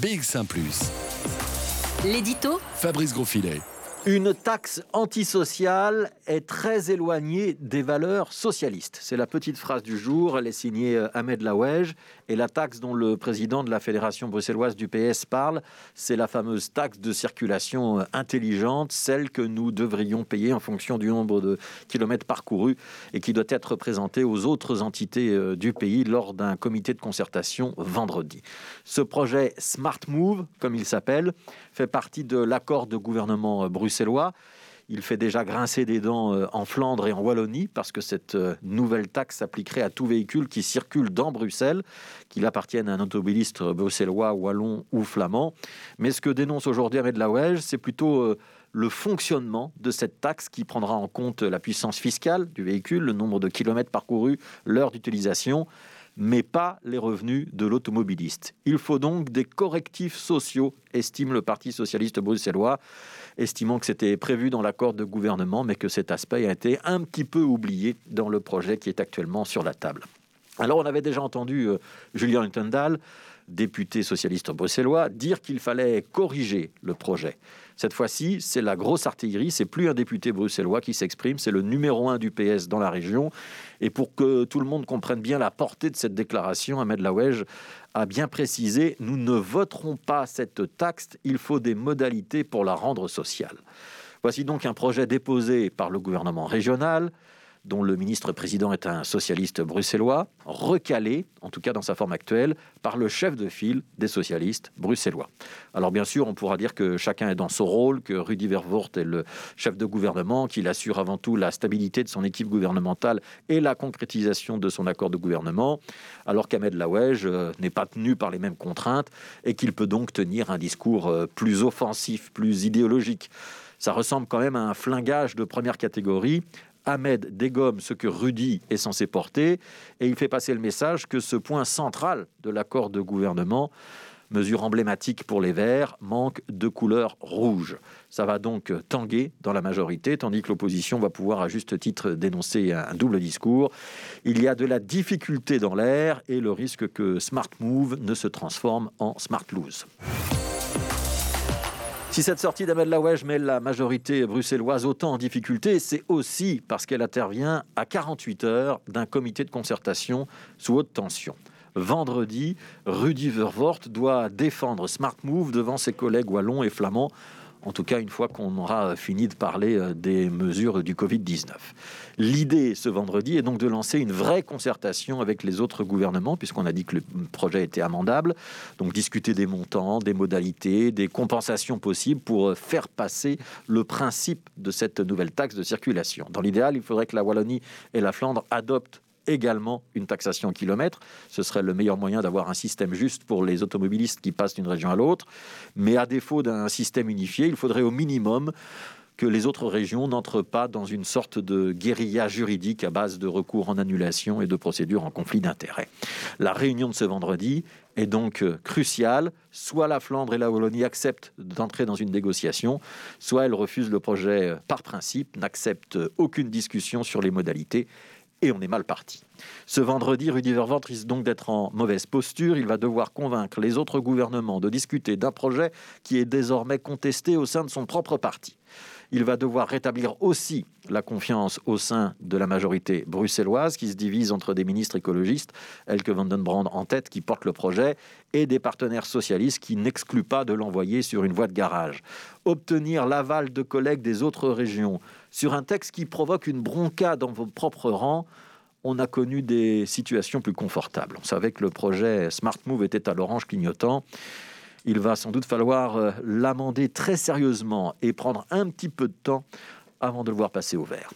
BX1 ⁇ L'édito Fabrice Grosfilet. Une taxe antisociale est très éloignée des valeurs socialistes. C'est la petite phrase du jour. Elle est signée euh, Ahmed Laouej. Et la taxe dont le président de la Fédération bruxelloise du PS parle, c'est la fameuse taxe de circulation euh, intelligente, celle que nous devrions payer en fonction du nombre de kilomètres parcourus et qui doit être présentée aux autres entités euh, du pays lors d'un comité de concertation vendredi. Ce projet Smart Move, comme il s'appelle, fait partie de l'accord de gouvernement bruxellois il fait déjà grincer des dents euh, en Flandre et en Wallonie parce que cette euh, nouvelle taxe s'appliquerait à tout véhicule qui circule dans Bruxelles, qu'il appartienne à un automobiliste bruxellois, wallon ou flamand. Mais ce que dénonce aujourd'hui Ahmed Lawege, c'est plutôt euh, le fonctionnement de cette taxe qui prendra en compte la puissance fiscale du véhicule, le nombre de kilomètres parcourus, l'heure d'utilisation mais pas les revenus de l'automobiliste. Il faut donc des correctifs sociaux, estime le Parti socialiste bruxellois, estimant que c'était prévu dans l'accord de gouvernement, mais que cet aspect a été un petit peu oublié dans le projet qui est actuellement sur la table. Alors on avait déjà entendu euh, Julien Untendal député socialiste bruxellois, dire qu'il fallait corriger le projet. Cette fois-ci, c'est la grosse artillerie, c'est plus un député bruxellois qui s'exprime, c'est le numéro un du PS dans la région. Et pour que tout le monde comprenne bien la portée de cette déclaration, Ahmed Laouej a bien précisé nous ne voterons pas cette taxe, il faut des modalités pour la rendre sociale. Voici donc un projet déposé par le gouvernement régional, dont le ministre-président est un socialiste bruxellois, recalé, en tout cas dans sa forme actuelle, par le chef de file des socialistes bruxellois. Alors bien sûr, on pourra dire que chacun est dans son rôle, que Rudy Vervoort est le chef de gouvernement, qu'il assure avant tout la stabilité de son équipe gouvernementale et la concrétisation de son accord de gouvernement, alors qu'Ahmed Laouej euh, n'est pas tenu par les mêmes contraintes et qu'il peut donc tenir un discours euh, plus offensif, plus idéologique. Ça ressemble quand même à un flingage de première catégorie Ahmed dégomme ce que Rudy est censé porter et il fait passer le message que ce point central de l'accord de gouvernement, mesure emblématique pour les Verts, manque de couleur rouge. Ça va donc tanguer dans la majorité, tandis que l'opposition va pouvoir à juste titre dénoncer un double discours. Il y a de la difficulté dans l'air et le risque que Smart Move ne se transforme en Smart Lose. Si cette sortie d'Ahmed Laouej met la majorité bruxelloise autant en difficulté, c'est aussi parce qu'elle intervient à 48 heures d'un comité de concertation sous haute tension. Vendredi, Rudy Vervoort doit défendre Smart Move devant ses collègues wallons et flamands en tout cas une fois qu'on aura fini de parler euh, des mesures du Covid-19. L'idée ce vendredi est donc de lancer une vraie concertation avec les autres gouvernements, puisqu'on a dit que le projet était amendable, donc discuter des montants, des modalités, des compensations possibles pour euh, faire passer le principe de cette nouvelle taxe de circulation. Dans l'idéal, il faudrait que la Wallonie et la Flandre adoptent également une taxation kilomètre. Ce serait le meilleur moyen d'avoir un système juste pour les automobilistes qui passent d'une région à l'autre. Mais à défaut d'un système unifié, il faudrait au minimum que les autres régions n'entrent pas dans une sorte de guérilla juridique à base de recours en annulation et de procédures en conflit d'intérêts. La réunion de ce vendredi est donc cruciale. Soit la Flandre et la Wallonie acceptent d'entrer dans une négociation, soit elles refusent le projet par principe, n'acceptent aucune discussion sur les modalités et on est mal parti. Ce vendredi, Rudy Vervoort risque donc d'être en mauvaise posture. Il va devoir convaincre les autres gouvernements de discuter d'un projet qui est désormais contesté au sein de son propre parti. Il va devoir rétablir aussi la confiance au sein de la majorité bruxelloise qui se divise entre des ministres écologistes, Elke van den Brand en tête, qui porte le projet, et des partenaires socialistes qui n'excluent pas de l'envoyer sur une voie de garage. Obtenir l'aval de collègues des autres régions sur un texte qui provoque une bronca dans vos propres rangs, on a connu des situations plus confortables. On savait que le projet Smart Move était à l'orange clignotant. Il va sans doute falloir euh, l'amender très sérieusement et prendre un petit peu de temps avant de le voir passer au vert.